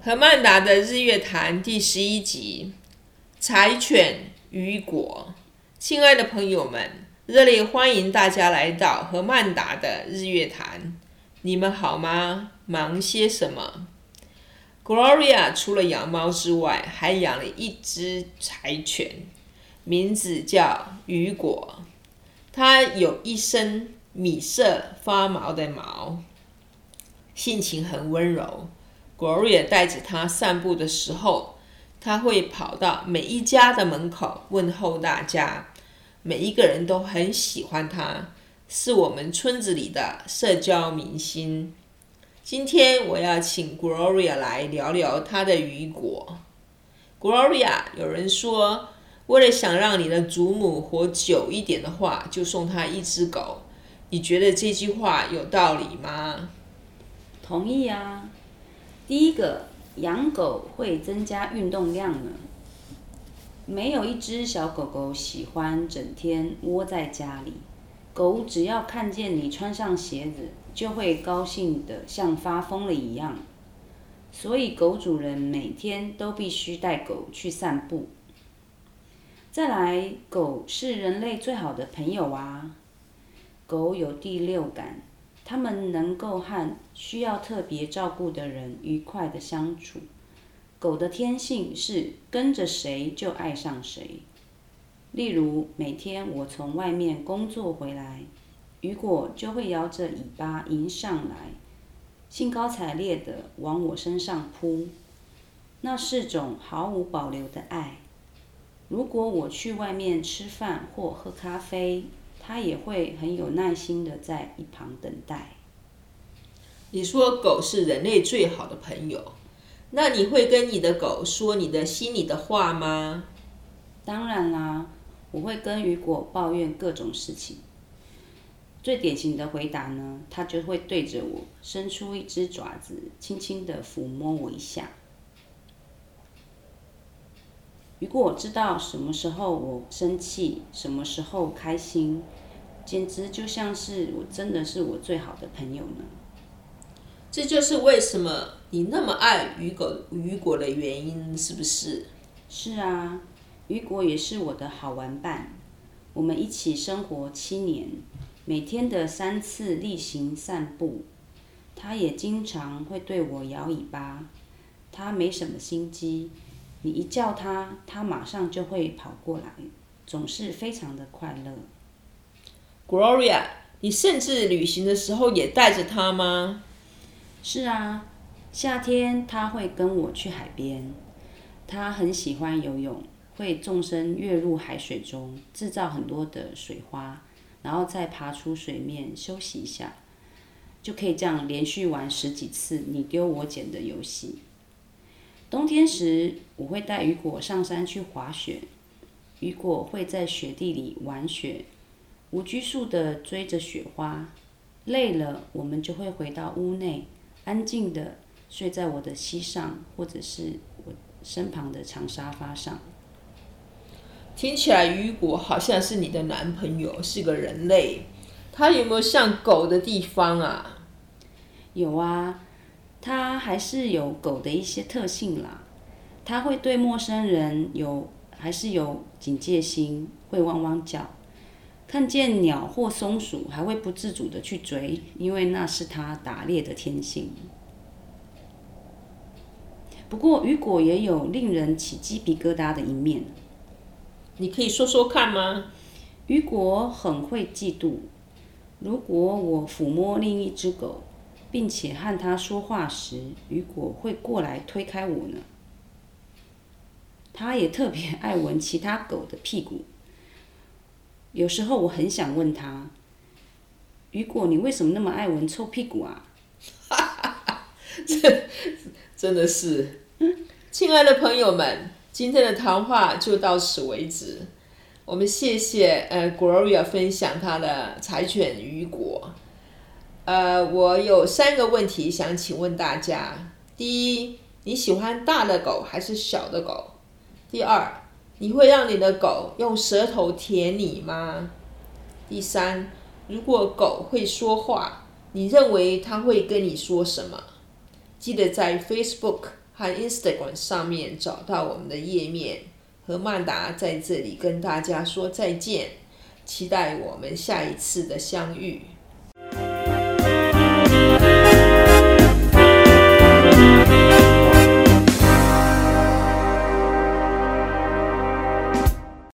何曼达的日月潭第十一集：柴犬雨果。亲爱的朋友们，热烈欢迎大家来到何曼达的日月潭。你们好吗？忙些什么？Gloria 除了养猫之外，还养了一只柴犬，名字叫雨果。它有一身米色发毛的毛，性情很温柔。Gloria 带着它散步的时候，它会跑到每一家的门口问候大家。每一个人都很喜欢它，是我们村子里的社交明星。今天我要请 Gloria 来聊聊她的雨果。Gloria，有人说，为了想让你的祖母活久一点的话，就送她一只狗。你觉得这句话有道理吗？同意啊。第一个，养狗会增加运动量呢。没有一只小狗狗喜欢整天窝在家里。狗只要看见你穿上鞋子，就会高兴得像发疯了一样。所以狗主人每天都必须带狗去散步。再来，狗是人类最好的朋友啊。狗有第六感。他们能够和需要特别照顾的人愉快地相处。狗的天性是跟着谁就爱上谁。例如，每天我从外面工作回来，雨果就会摇着尾巴迎上来，兴高采烈地往我身上扑。那是种毫无保留的爱。如果我去外面吃饭或喝咖啡，他也会很有耐心的在一旁等待。你说狗是人类最好的朋友，那你会跟你的狗说你的心里的话吗？当然啦，我会跟雨果抱怨各种事情。最典型的回答呢，他就会对着我伸出一只爪子，轻轻的抚摸我一下。雨果我知道什么时候我生气，什么时候开心。简直就像是我真的是我最好的朋友呢。这就是为什么你那么爱雨果雨果的原因，是不是？是啊，雨果也是我的好玩伴。我们一起生活七年，每天的三次例行散步，他也经常会对我摇尾巴。他没什么心机，你一叫他，他马上就会跑过来，总是非常的快乐。Gloria，你甚至旅行的时候也带着它吗？是啊，夏天它会跟我去海边。它很喜欢游泳，会纵身跃入海水中，制造很多的水花，然后再爬出水面休息一下，就可以这样连续玩十几次你丢我捡的游戏。冬天时，我会带雨果上山去滑雪，雨果会在雪地里玩雪。无拘束地追着雪花，累了，我们就会回到屋内，安静地睡在我的膝上，或者是我身旁的长沙发上。听起来雨果好像是你的男朋友，是个人类。他有没有像狗的地方啊？有啊，他还是有狗的一些特性啦。它会对陌生人有，还是有警戒心，会汪汪叫。看见鸟或松鼠，还会不自主的去追，因为那是它打猎的天性。不过，雨果也有令人起鸡皮疙瘩的一面。你可以说说看吗？雨果很会嫉妒。如果我抚摸另一只狗，并且和他说话时，雨果会过来推开我呢。他也特别爱闻其他狗的屁股。有时候我很想问他：“雨果，你为什么那么爱闻臭屁股啊？”哈哈哈，这真的是，亲爱的朋友们，今天的谈话就到此为止。我们谢谢呃 Gloria 分享她的柴犬雨果。呃，我有三个问题想请问大家：第一，你喜欢大的狗还是小的狗？第二，你会让你的狗用舌头舔你吗？第三，如果狗会说话，你认为它会跟你说什么？记得在 Facebook 和 Instagram 上面找到我们的页面。和曼达在这里跟大家说再见，期待我们下一次的相遇。